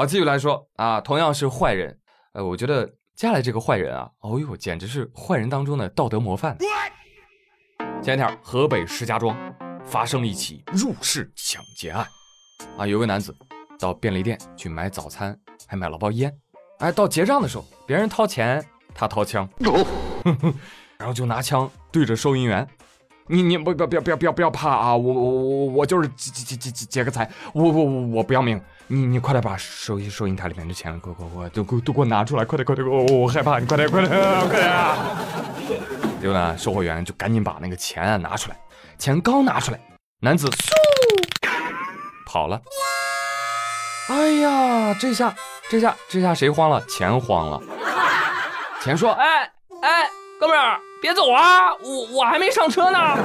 好，继续来说。啊，同样是坏人，呃，我觉得接下来这个坏人啊，哦呦，简直是坏人当中的道德模范。前天河北石家庄发生了一起入室抢劫案，啊，有个男子到便利店去买早餐，还买了包烟，哎，到结账的时候，别人掏钱，他掏枪，然后就拿枪对着收银员。你你不不不要不要不要不要怕啊！我我我我就是劫劫劫劫劫个财，我我我我不要命！你你快点把收银收银台里面的钱给我给我都给都给我拿出来！快点快点！我我害怕！你快点快点快点！结果呢，售货员就赶紧把那个钱拿出来，钱刚拿出来，男子嗖跑了。哎呀，这下这下这下谁慌了？钱慌了。钱说：“哎哎，哥们儿。”别走啊！我我还没上车呢。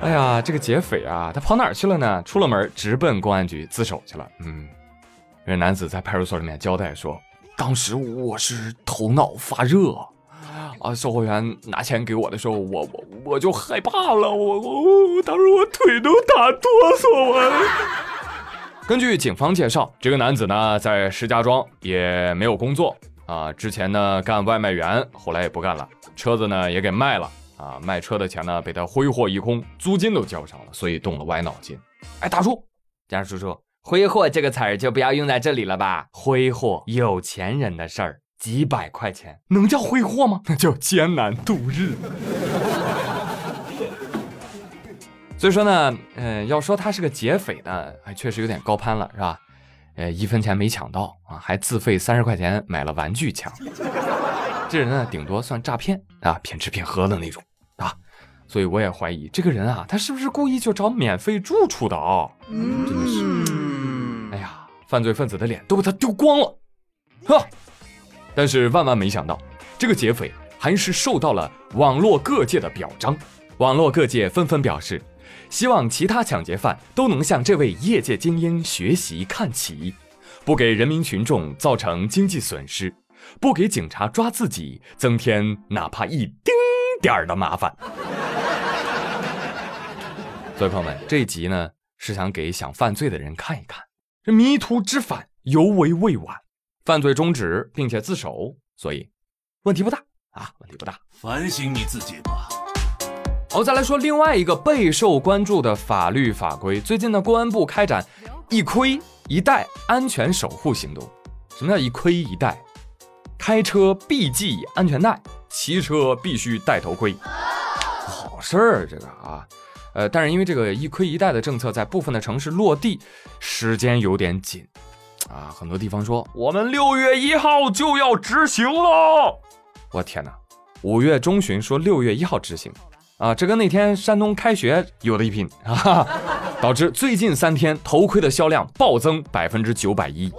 哎呀，这个劫匪啊，他跑哪儿去了呢？出了门，直奔公安局自首去了。嗯，这男子在派出所里面交代说，当时我是头脑发热啊，售货员拿钱给我的时候，我我我就害怕了，我我当时我腿都打哆嗦了。根据警方介绍，这个男子呢，在石家庄也没有工作。啊，之前呢干外卖员，后来也不干了，车子呢也给卖了啊，卖车的钱呢被他挥霍一空，租金都交不上了，所以动了歪脑筋。哎，大叔，贾叔叔，挥霍这个词儿就不要用在这里了吧？挥霍有钱人的事儿，几百块钱能叫挥霍吗？那叫艰难度日。所以说呢，嗯，要说他是个劫匪呢，还确实有点高攀了，是吧？呃，一分钱没抢到啊，还自费三十块钱买了玩具枪。这人呢，顶多算诈骗啊，骗吃骗喝的那种啊。所以我也怀疑这个人啊，他是不是故意就找免费住处的啊？真的是，哎呀，犯罪分子的脸都被他丢光了，呵。但是万万没想到，这个劫匪还是受到了网络各界的表彰，网络各界纷纷表示。希望其他抢劫犯都能向这位业界精英学习看齐，不给人民群众造成经济损失，不给警察抓自己增添哪怕一丁点儿的麻烦。所以朋友们，这一集呢是想给想犯罪的人看一看，这迷途知返尤为未晚，犯罪终止并且自首，所以问题不大。啊，问题不大，反省你自己吧。好，再来说另外一个备受关注的法律法规。最近呢，公安部开展“一盔一带”安全守护行动。什么叫“一盔一带”？开车必系安全带，骑车必须戴头盔。好事儿，这个啊，呃，但是因为这个“一盔一带”的政策在部分的城市落地时间有点紧啊，很多地方说我们六月一号就要执行了。我天哪，五月中旬说六月一号执行。啊，这跟那天山东开学有的一拼啊，导致最近三天头盔的销量暴增百分之九百一，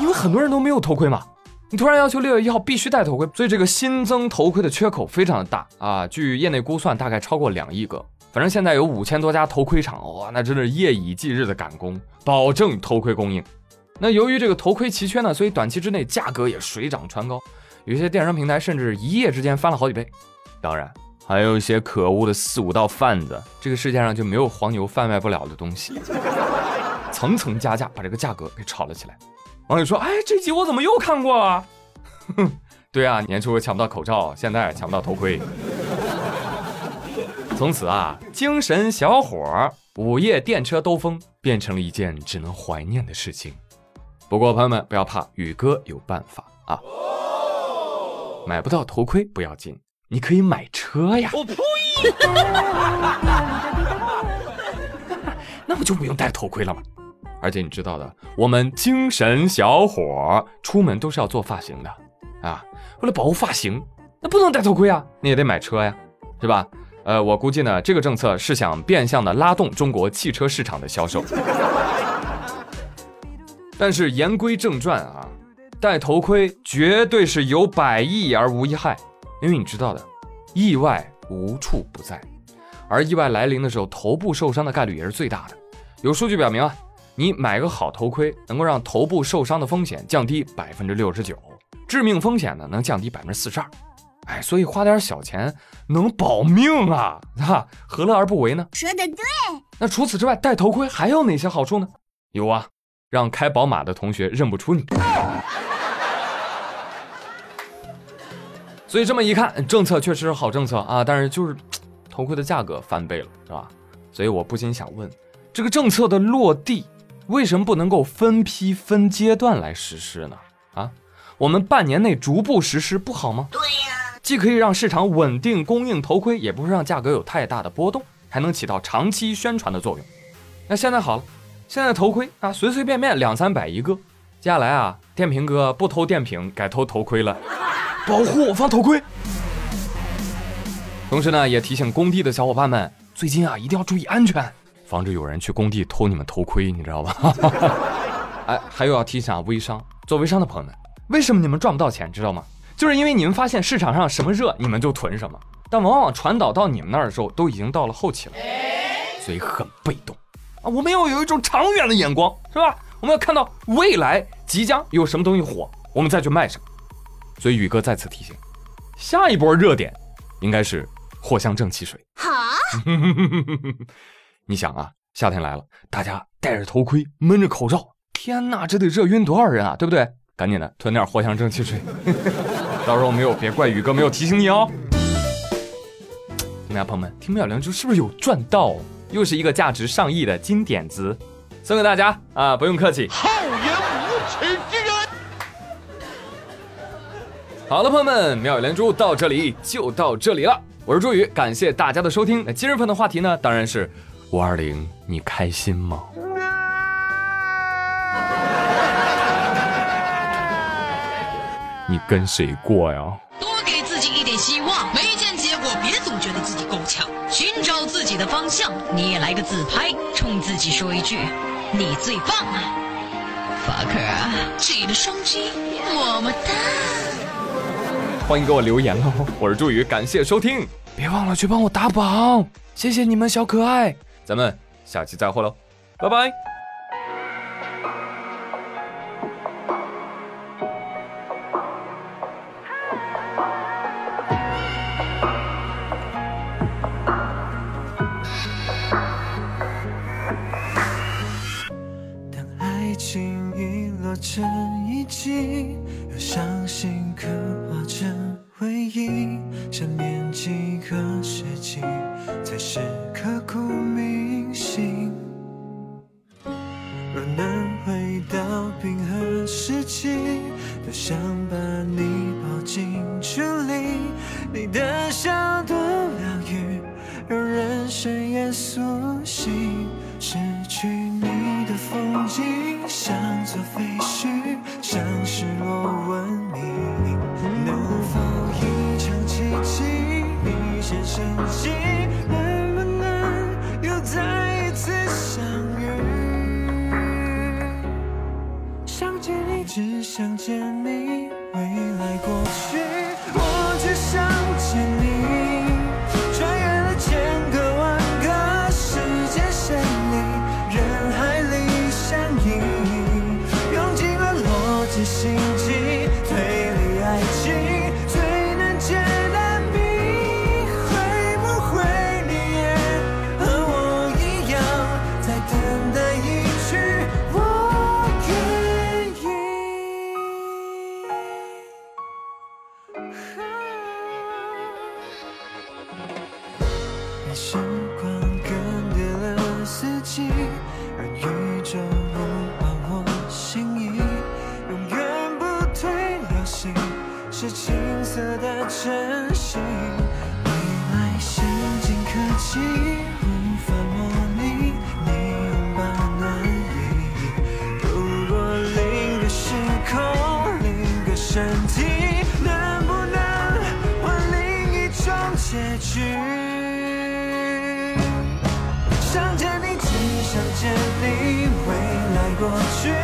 因为很多人都没有头盔嘛，你突然要求六月一号必须戴头盔，所以这个新增头盔的缺口非常的大啊，据业内估算，大概超过两亿个。反正现在有五千多家头盔厂，哇，那真是夜以继日的赶工，保证头盔供应。那由于这个头盔奇缺呢，所以短期之内价格也水涨船高，有些电商平台甚至一夜之间翻了好几倍。当然。还有一些可恶的四五道贩子，这个世界上就没有黄牛贩卖不了的东西，层层加价把这个价格给炒了起来。网友说：“哎，这集我怎么又看过啊？”哼，对啊，年初抢不到口罩，现在抢不到头盔。从此啊，精神小伙午夜电车兜风变成了一件只能怀念的事情。不过朋友们不要怕，宇哥有办法啊！买不到头盔不要紧。你可以买车呀！我呸！那不就不用戴头盔了吗？而且你知道的，我们精神小伙出门都是要做发型的啊。为了保护发型，那不能戴头盔啊，你也得买车呀，是吧？呃，我估计呢，这个政策是想变相的拉动中国汽车市场的销售。但是言归正传啊，戴头盔绝对是有百益而无一害。因为你知道的，意外无处不在，而意外来临的时候，头部受伤的概率也是最大的。有数据表明啊，你买个好头盔，能够让头部受伤的风险降低百分之六十九，致命风险呢能降低百分之四十二。哎，所以花点小钱能保命啊，哈，何乐而不为呢？说的对。那除此之外，戴头盔还有哪些好处呢？有啊，让开宝马的同学认不出你。所以这么一看，政策确实是好政策啊，但是就是头盔的价格翻倍了，是吧？所以我不禁想问，这个政策的落地为什么不能够分批分阶段来实施呢？啊，我们半年内逐步实施不好吗？对呀，既可以让市场稳定供应头盔，也不会让价格有太大的波动。还能起到长期宣传的作用。那现在好了，现在头盔啊，随随便便两三百一个。接下来啊，电瓶哥不偷电瓶，改偷头盔了，保护我方头盔。同时呢，也提醒工地的小伙伴们，最近啊，一定要注意安全，防止有人去工地偷你们头盔，你知道吧？哎，还有要提醒啊，微商，做微商的朋友们，为什么你们赚不到钱，知道吗？就是因为你们发现市场上什么热，你们就囤什么。但往往传导到你们那儿的时候，都已经到了后期了，所以很被动啊。我们要有一种长远的眼光，是吧？我们要看到未来即将有什么东西火，我们再去卖什么。所以宇哥再次提醒，下一波热点应该是藿香正气水。哈，你想啊，夏天来了，大家戴着头盔，闷着口罩，天哪，这得热晕多少人啊，对不对？赶紧的囤点藿香正气水，到时候没有别怪宇哥没有提醒你哦。怎么样朋友们，听妙良珠是不是有赚到？又是一个价值上亿的金点子，送给大家啊！不用客气。厚颜无耻好了，朋友们，妙语连珠到这里就到这里了。我是朱宇，感谢大家的收听。那今日份的话题呢，当然是五二零，你开心吗？你跟谁过呀？多给自己一点希望，没见结果，别总觉得自己够呛。寻找自己的方向，你也来个自拍，冲自己说一句：“你最棒啊！”法克，记得双击，么么哒！欢迎给我留言哦，我是朱宇，感谢收听，别忘了去帮我打榜，谢谢你们小可爱，咱们下期再会喽，拜拜。真心。珍惜未来先进科技无法模拟你拥抱暖意如果另个时空另个身体能不能换另一种结局想见你只想见你未来过去。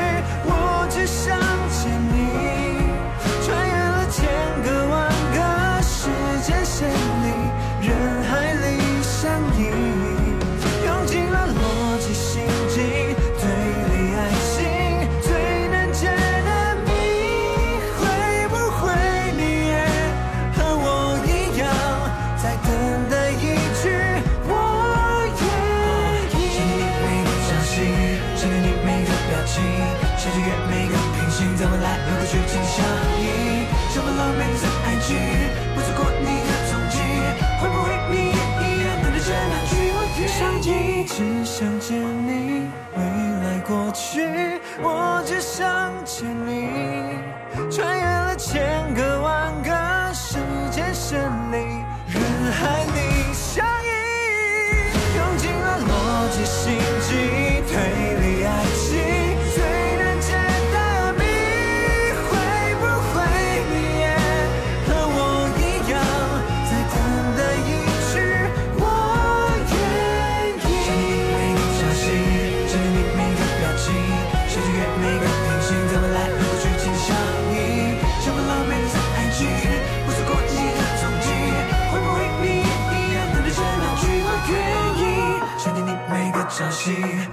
只想见你未来过去我只想见你。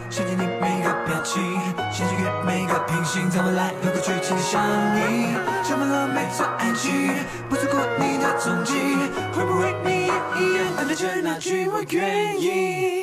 想见你每个表情，想穿越每个平行，在未来和过去紧紧相依。想保留每份爱情，不错过你的踪迹。会不会你也一样，等待着那句我愿意？